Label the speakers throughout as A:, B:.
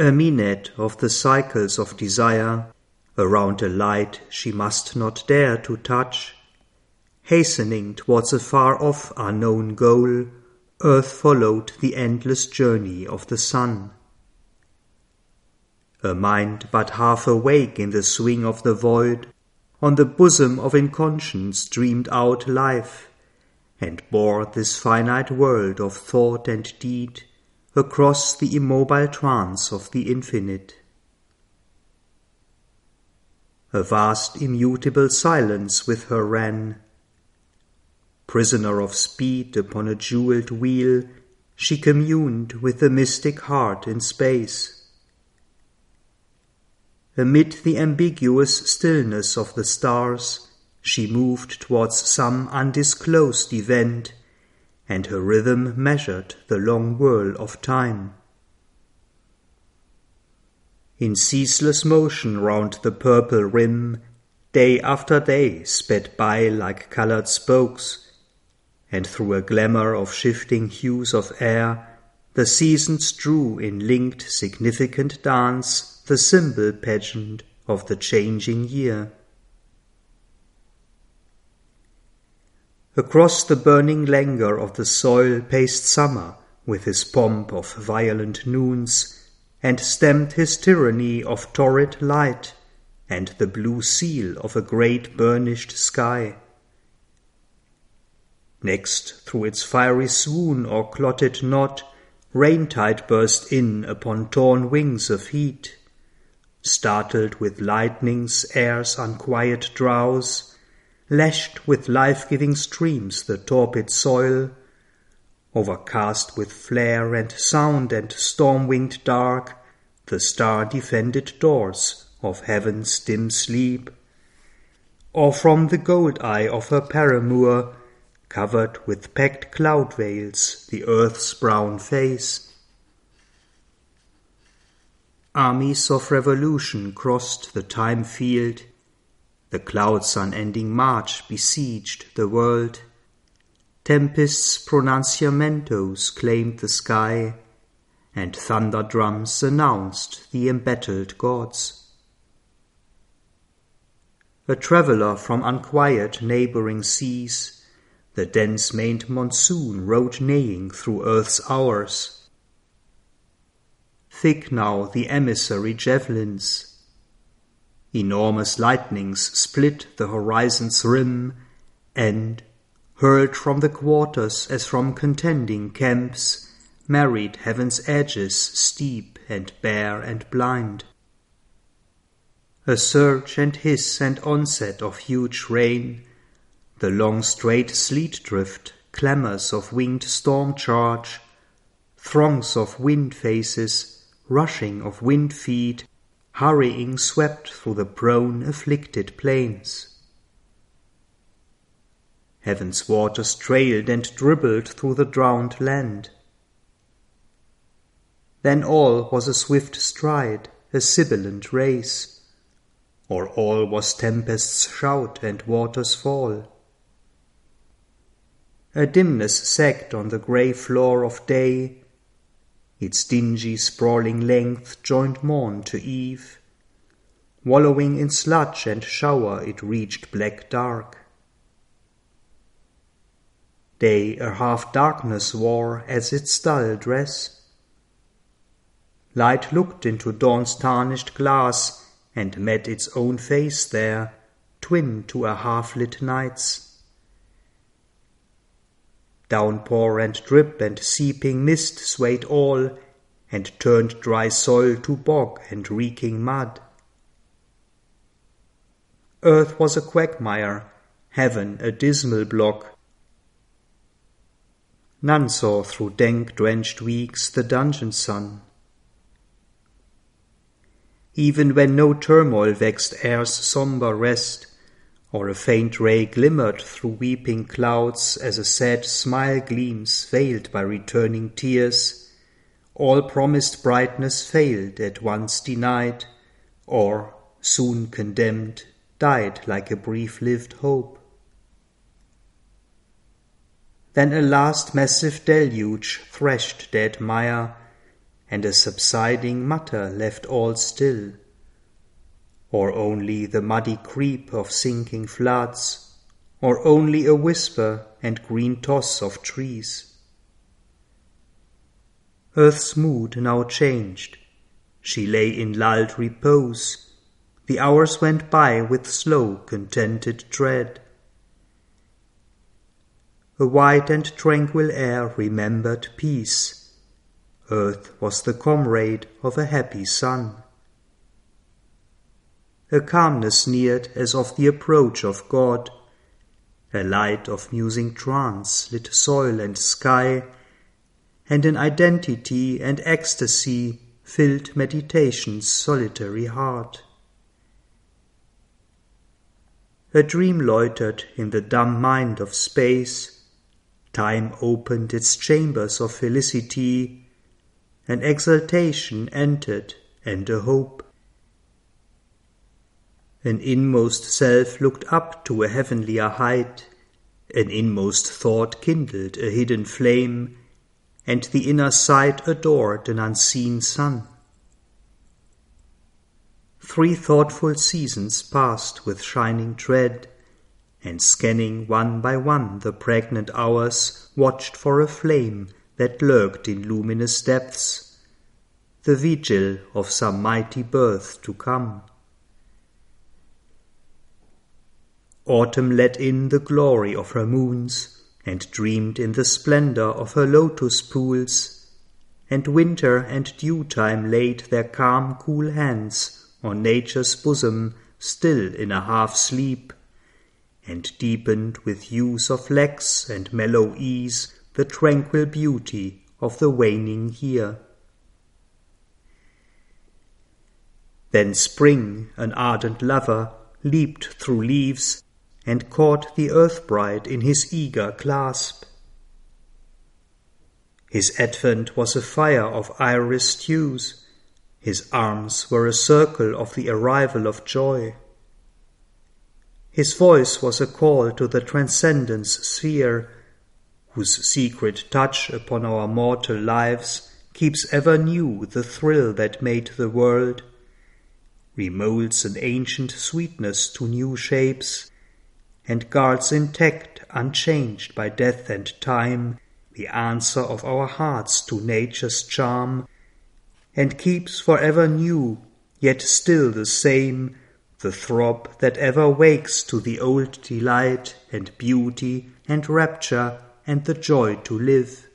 A: A minute of the cycles of desire, around a light she must not dare to touch, hastening towards a far off unknown goal, earth followed the endless journey of the sun. A mind but half awake in the swing of the void, on the bosom of inconscience dreamed out life, and bore this finite world of thought and deed across the immobile trance of the infinite. A vast immutable silence with her ran. Prisoner of speed upon a jeweled wheel, she communed with the mystic heart in space. Amid the ambiguous stillness of the stars, she moved towards some undisclosed event and her rhythm measured the long whirl of time. In ceaseless motion round the purple rim, day after day sped by like colored spokes, and through a glamour of shifting hues of air, the seasons drew in linked significant dance the symbol pageant of the changing year. Across the burning languor of the soil paced summer with his pomp of violent noons, and stamped his tyranny of torrid light and the blue seal of a great burnished sky. Next, through its fiery swoon or clotted knot, rain-tide burst in upon torn wings of heat. Startled with lightning's air's unquiet drowse, lashed with life-giving streams the torpid soil, overcast with flare and sound and storm-winged dark, the star-defended doors of heaven's dim sleep, or from the gold eye of her paramour, covered with packed cloud veils, the earth's brown face. Armies of revolution crossed the time field, the cloud's unending march besieged the world. Tempests pronunciamentos claimed the sky, and thunder drums announced the embattled gods. A traveller from unquiet neighboring seas, the dense maned monsoon rode neighing through earth's hours. Thick now the emissary javelins, Enormous lightnings split the horizon's rim, and, hurled from the quarters as from contending camps, married heaven's edges steep and bare and blind. A surge and hiss and onset of huge rain, the long straight sleet drift, clamours of winged storm charge, throngs of wind faces, rushing of wind feet, hurrying swept through the prone, afflicted plains. Heaven's waters trailed and dribbled through the drowned land. Then all was a swift stride, a sibilant race, or all was tempest's shout and water's fall. A dimness sagged on the grey floor of day, its dingy sprawling length joined morn to eve. Wallowing in sludge and shower it reached black dark. Day a half darkness wore as its dull dress. Light looked into dawn's tarnished glass and met its own face there, twin to a half lit night's. Downpour and drip and seeping mist swayed all, and turned dry soil to bog and reeking mud. Earth was a quagmire, heaven a dismal block. None saw through dank drenched weeks the dungeon sun. Even when no turmoil vexed air's sombre rest, or a faint ray glimmered through weeping clouds as a sad smile gleams veiled by returning tears, all promised brightness failed at once denied, or, soon condemned, died like a brief lived hope. Then a last massive deluge threshed dead mire, and a subsiding mutter left all still, or only the muddy creep of sinking floods, or only a whisper and green toss of trees. Earth's mood now changed. She lay in lulled repose. The hours went by with slow, contented tread. A wide and tranquil air remembered peace. Earth was the comrade of a happy sun. A calmness neared as of the approach of God. A light of musing trance lit soil and sky, and an identity and ecstasy filled meditation's solitary heart. A dream loitered in the dumb mind of space. Time opened its chambers of felicity. An exaltation entered and a hope. An inmost self looked up to a heavenlier height, an inmost thought kindled a hidden flame, and the inner sight adored an unseen sun. Three thoughtful seasons passed with shining tread, and scanning one by one the pregnant hours, watched for a flame that lurked in luminous depths, the vigil of some mighty birth to come. Autumn let in the glory of her moons, and dreamed in the splendor of her lotus pools, and winter and dew time laid their calm, cool hands on nature's bosom, still in a half sleep, and deepened with hues of lax and mellow ease the tranquil beauty of the waning year. Then spring, an ardent lover, leaped through leaves and caught the earth bride in his eager clasp. His advent was a fire of iris hues, his arms were a circle of the arrival of joy. His voice was a call to the transcendence sphere, whose secret touch upon our mortal lives keeps ever new the thrill that made the world, remolds an ancient sweetness to new shapes, and guards intact, unchanged by death and time, the answer of our hearts to nature's charm, and keeps for ever new, yet still the same, the throb that ever wakes to the old delight and beauty and rapture and the joy to live.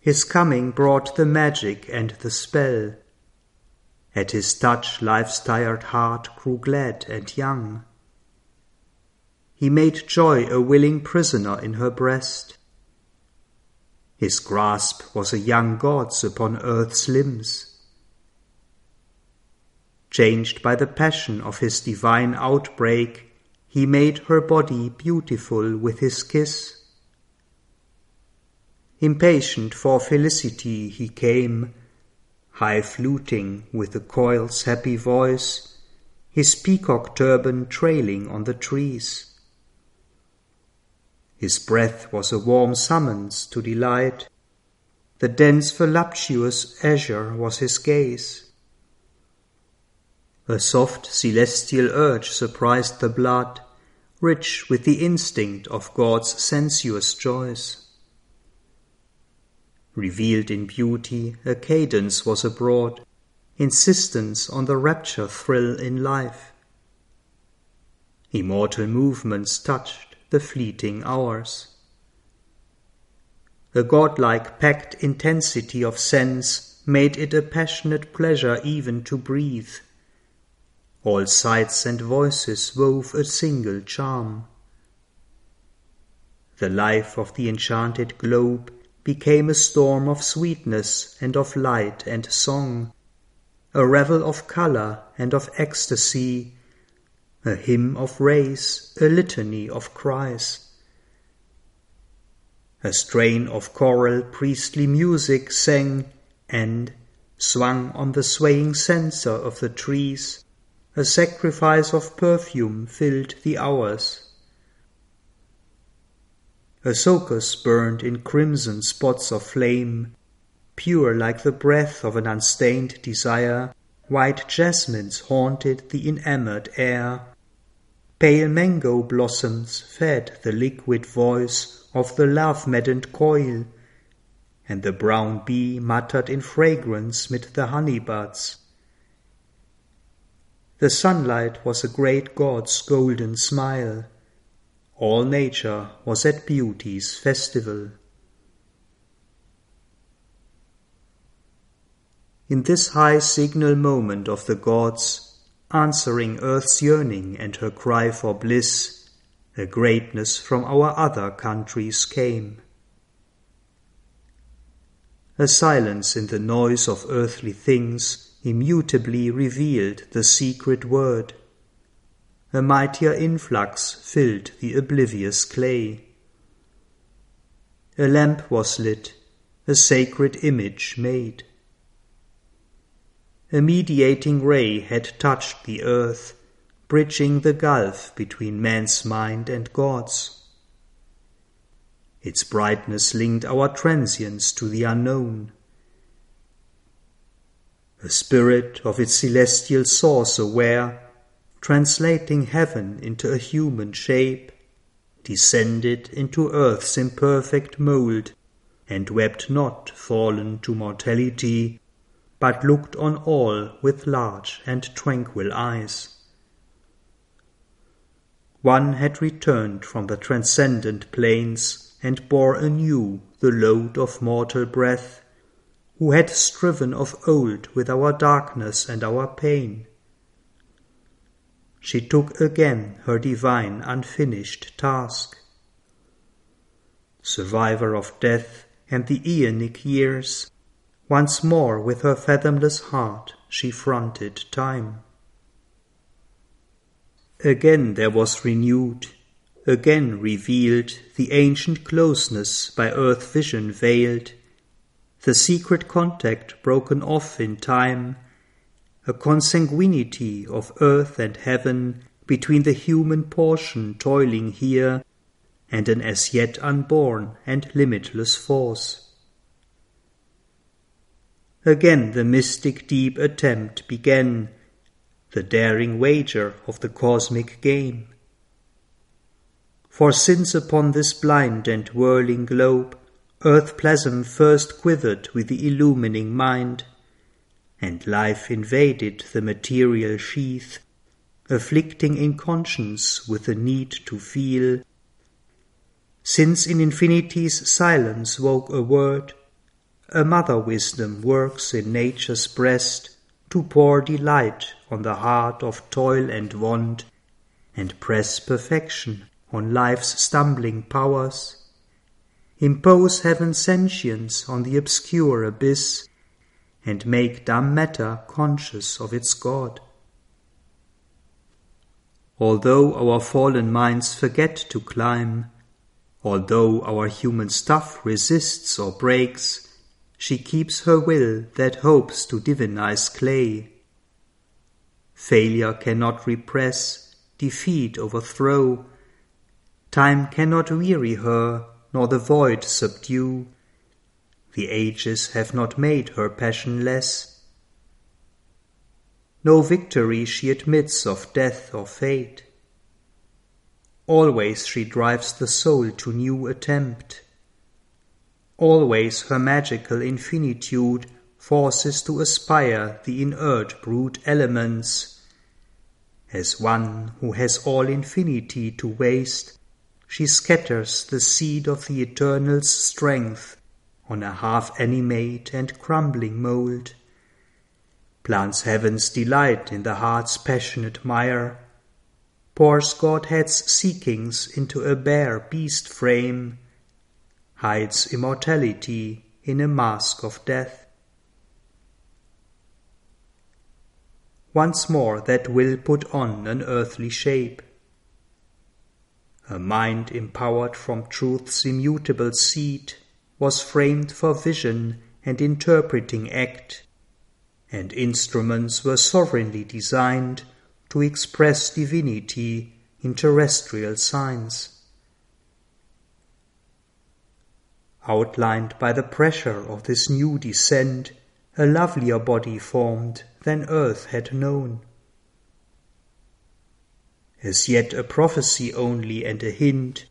A: His coming brought the magic and the spell, at his touch life's tired heart grew glad and young. He made joy a willing prisoner in her breast. His grasp was a young god's upon earth's limbs. Changed by the passion of his divine outbreak, he made her body beautiful with his kiss. Impatient for felicity he came, high fluting with the koil's happy voice, his peacock turban trailing on the trees. His breath was a warm summons to delight, the dense voluptuous azure was his gaze. A soft celestial urge surprised the blood, rich with the instinct of God's sensuous joys. Revealed in beauty, a cadence was abroad, insistence on the rapture thrill in life. Immortal movements touched the fleeting hours. The godlike packed intensity of sense made it a passionate pleasure even to breathe. All sights and voices wove a single charm. The life of the enchanted globe became a storm of sweetness and of light and song, a revel of color and of ecstasy, a hymn of rays, a litany of cries. A strain of choral priestly music sang, and, swung on the swaying censer of the trees, a sacrifice of perfume filled the hours. Asocas burned in crimson spots of flame, pure like the breath of an unstained desire. White jasmines haunted the enamored air. Pale mango blossoms fed the liquid voice of the love maddened koil, and the brown bee muttered in fragrance mid the honey buds. The sunlight was a great god's golden smile. All nature was at beauty's festival. In this high signal moment of the gods, answering earth's yearning and her cry for bliss, a greatness from our other countries came. A silence in the noise of earthly things immutably revealed the secret word. A mightier influx filled the oblivious clay. A lamp was lit, a sacred image made. A mediating ray had touched the earth, bridging the gulf between man's mind and God's. Its brightness linked our transience to the unknown a spirit of its celestial source aware, translating heaven into a human shape, descended into earth's imperfect mould, and wept not fallen to mortality, but looked on all with large and tranquil eyes. One had returned from the transcendent plains, and bore anew the load of mortal breath, who had striven of old with our darkness and our pain. She took again her divine unfinished task. Survivor of death and the aeonic years, once more with her fathomless heart she fronted time. Again there was renewed, again revealed the ancient closeness by earth vision veiled, the secret contact broken off in time, a consanguinity of earth and heaven between the human portion toiling here and an as yet unborn and limitless force. Again the mystic deep attempt began, the daring wager of the cosmic game. For since upon this blind and whirling globe Earth plasm first quivered with the illumining mind, and life invaded the material sheath, afflicting inconscience with the need to feel. Since in infinity's silence woke a word, a mother wisdom works in nature's breast to pour delight on the heart of toil and want, and press perfection on life's stumbling powers impose heaven's sentience on the obscure abyss, and make dumb matter conscious of its God. Although our fallen minds forget to climb, although our human stuff resists or breaks, she keeps her will that hopes to divinize clay. Failure cannot repress, defeat overthrow. Time cannot weary her nor the void subdue. The ages have not made her passion less. No victory she admits of death or fate. Always she drives the soul to new attempt. Always her magical infinitude forces to aspire the inert brute elements. As one who has all infinity to waste, she scatters the seed of the Eternal's strength on a half animate and crumbling mould, plants heaven's delight in the heart's passionate mire, pours Godhead's seekings into a bare beast frame, hides immortality in a mask of death. Once more that will put on an earthly shape, a mind empowered from truth's immutable seed was framed for vision and interpreting act, and instruments were sovereignly designed to express divinity in terrestrial signs. outlined by the pressure of this new descent, a lovelier body formed than earth had known. As yet a prophecy only and a hint,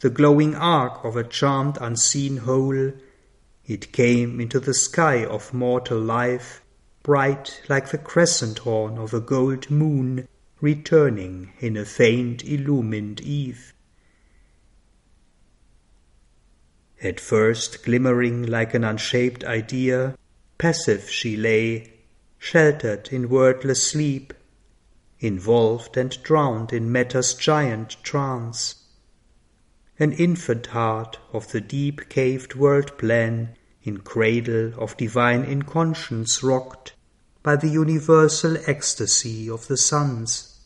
A: the glowing arc of a charmed unseen whole, it came into the sky of mortal life, bright like the crescent horn of a gold moon returning in a faint illumined eve. At first glimmering like an unshaped idea, passive she lay, sheltered in wordless sleep, involved and drowned in matter's giant trance. An infant heart of the deep caved world plan, in cradle of divine inconscience rocked by the universal ecstasy of the suns.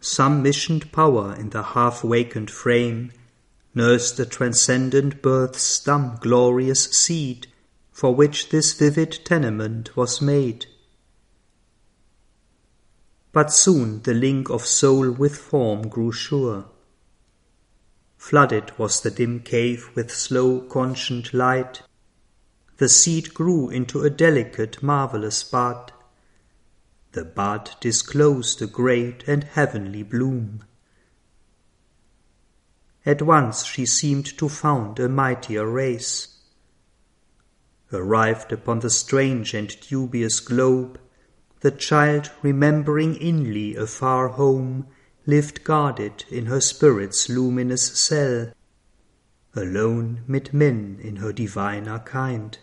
A: Some missioned power in the half wakened frame nursed the transcendent birth's dumb glorious seed for which this vivid tenement was made. But soon the link of soul with form grew sure. Flooded was the dim cave with slow conscient light. The seed grew into a delicate marvellous bud. The bud disclosed a great and heavenly bloom. At once she seemed to found a mightier race. Arrived upon the strange and dubious globe, the child, remembering inly a far home, lived guarded in her spirit's luminous cell, alone mid men in her diviner kind.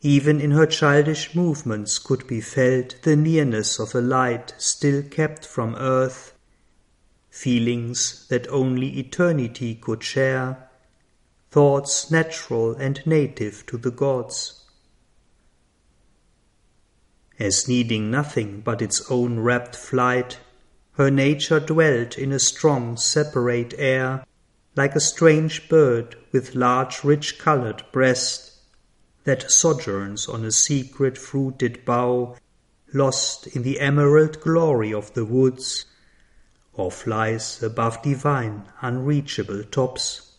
A: Even in her childish movements could be felt the nearness of a light still kept from earth feelings that only eternity could share, thoughts natural and native to the gods. As needing nothing but its own rapt flight, her nature dwelt in a strong separate air, like a strange bird with large rich coloured breast, that sojourns on a secret fruited bough, lost in the emerald glory of the woods, or flies above divine, unreachable tops.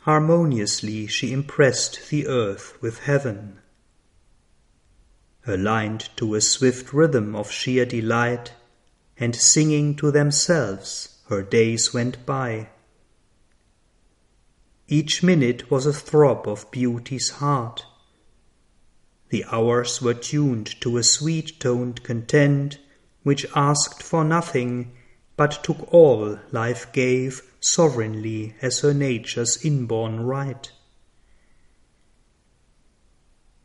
A: Harmoniously she impressed the earth with heaven. Aligned to a swift rhythm of sheer delight, and singing to themselves, her days went by. Each minute was a throb of beauty's heart. The hours were tuned to a sweet toned content which asked for nothing, but took all life gave sovereignly as her nature's inborn right.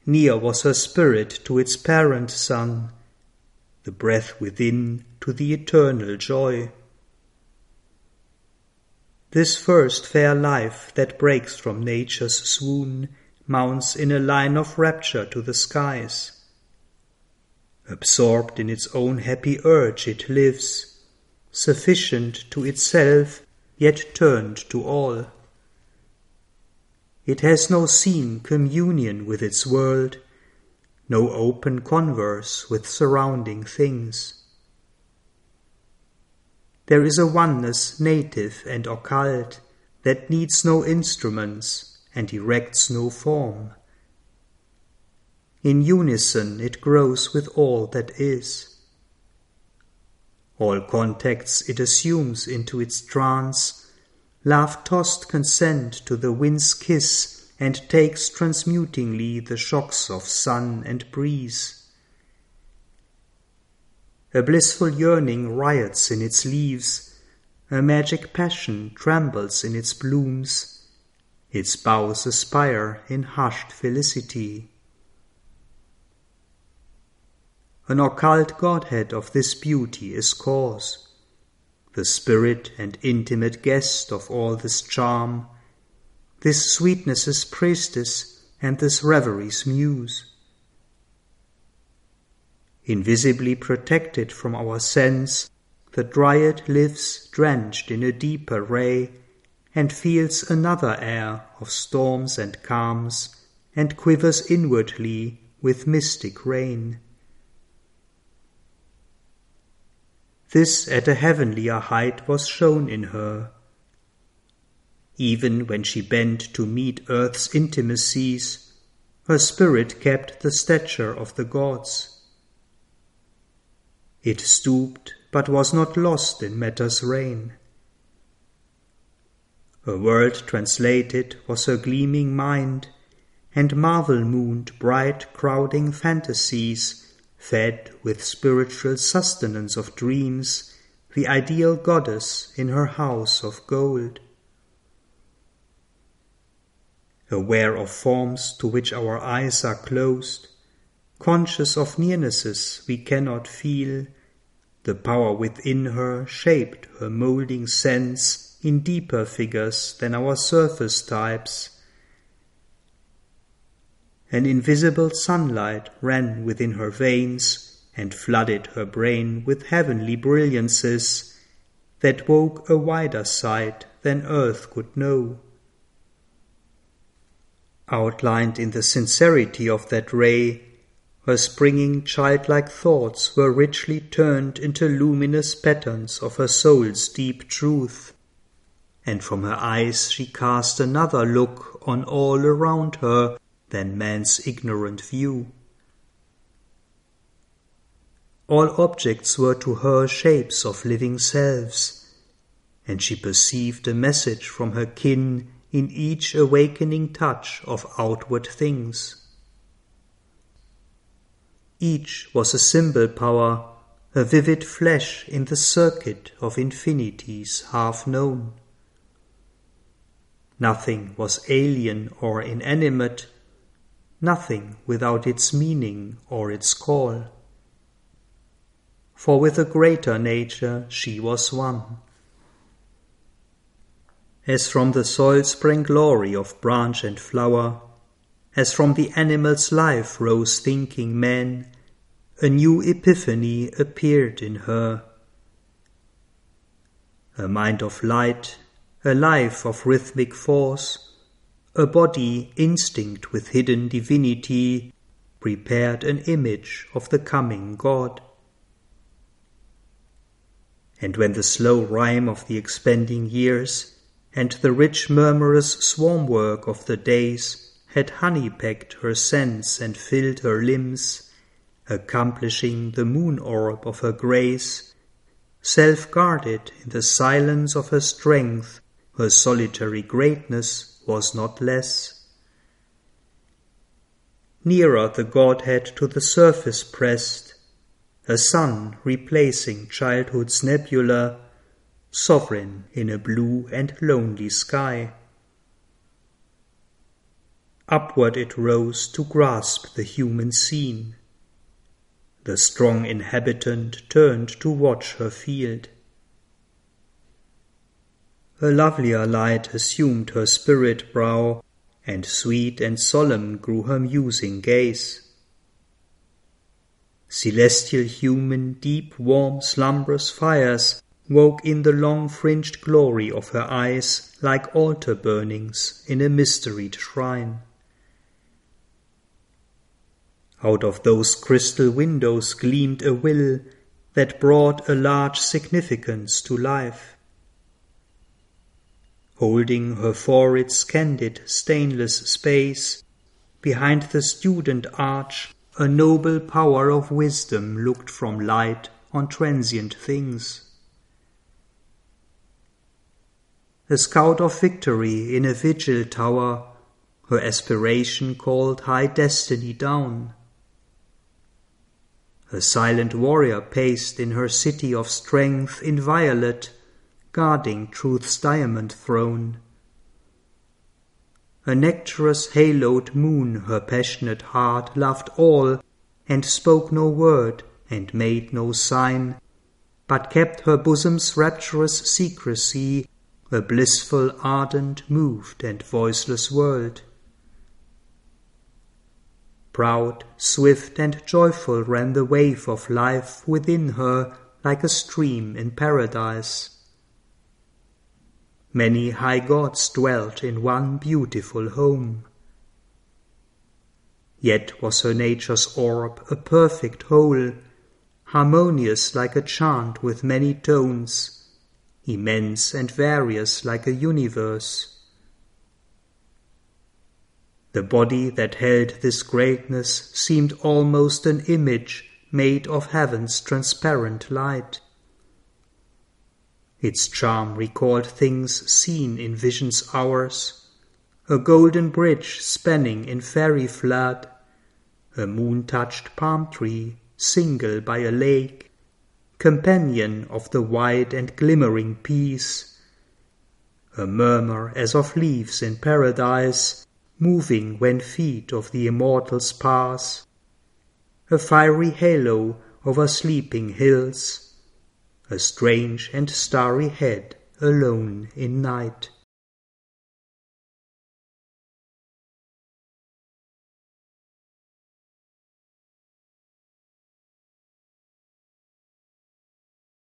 A: Near was her spirit to its parent sun, the breath within to the eternal joy. This first fair life that breaks from nature's swoon mounts in a line of rapture to the skies. Absorbed in its own happy urge it lives, sufficient to itself, yet turned to all. It has no seen communion with its world, no open converse with surrounding things. There is a oneness native and occult that needs no instruments and erects no form. In unison it grows with all that is. All contacts it assumes into its trance, love tossed consent to the wind's kiss, and takes transmutingly the shocks of sun and breeze. A blissful yearning riots in its leaves, a magic passion trembles in its blooms, its boughs aspire in hushed felicity. An occult Godhead of this beauty is cause, the spirit and intimate guest of all this charm, this sweetness's priestess and this revery's muse. Invisibly protected from our sense, the dryad lives drenched in a deeper ray, and feels another air of storms and calms, and quivers inwardly with mystic rain. This at a heavenlier height was shown in her. Even when she bent to meet earth's intimacies, her spirit kept the stature of the gods. It stooped, but was not lost in matter's reign. Her word translated was her gleaming mind, and marvel mooned bright crowding fantasies, fed with spiritual sustenance of dreams, the ideal goddess in her house of gold. Aware of forms to which our eyes are closed, conscious of nearnesses we cannot feel, the power within her shaped her moulding sense in deeper figures than our surface types. An invisible sunlight ran within her veins and flooded her brain with heavenly brilliances that woke a wider sight than earth could know. Outlined in the sincerity of that ray, her springing childlike thoughts were richly turned into luminous patterns of her soul's deep truth and from her eyes she cast another look on all around her than man's ignorant view. All objects were to her shapes of living selves, and she perceived a message from her kin in each awakening touch of outward things. Each was a symbol power, a vivid flash in the circuit of infinities half known. Nothing was alien or inanimate, nothing without its meaning or its call. For with a greater nature she was one. As from the soil sprang glory of branch and flower, as from the animal's life rose thinking man, a new epiphany appeared in her. A mind of light a life of rhythmic force, a body instinct with hidden divinity, prepared an image of the coming God. And when the slow rhyme of the expanding years and the rich murmurous swarm work of the days had honey pecked her sense and filled her limbs, accomplishing the moon orb of her grace, self guarded in the silence of her strength, her solitary greatness was not less. Nearer the Godhead to the surface pressed, a sun replacing childhood's nebula, sovereign in a blue and lonely sky. Upward it rose to grasp the human scene. The strong inhabitant turned to watch her field. A lovelier light assumed her spirit brow, and sweet and solemn grew her musing gaze. Celestial human deep warm slumbrous fires woke in the long fringed glory of her eyes like altar burnings in a mysteried shrine. Out of those crystal windows gleamed a will that brought a large significance to life holding her for its candid stainless space. Behind the student arch a noble power of wisdom looked from light on transient things. A scout of victory in a vigil tower, her aspiration called high destiny down. A silent warrior paced in her city of strength inviolate, guarding truth's diamond throne. A nectarous haloed moon her passionate heart loved all, and spoke no word, and made no sign, but kept her bosom's rapturous secrecy, a blissful, ardent, moved, and voiceless world. Proud, swift, and joyful ran the wave of life within her like a stream in paradise. Many high gods dwelt in one beautiful home. Yet was her nature's orb a perfect whole, harmonious like a chant with many tones, immense and various like a universe. The body that held this greatness seemed almost an image made of heaven's transparent light. Its charm recalled things seen in vision's hours, a golden bridge spanning in fairy flood, a moon-touched palm tree single by a lake, companion of the wide and glimmering peace, a murmur as of leaves in paradise, moving when feet of the immortals pass, a fiery halo over sleeping hills, a strange and starry head alone in night.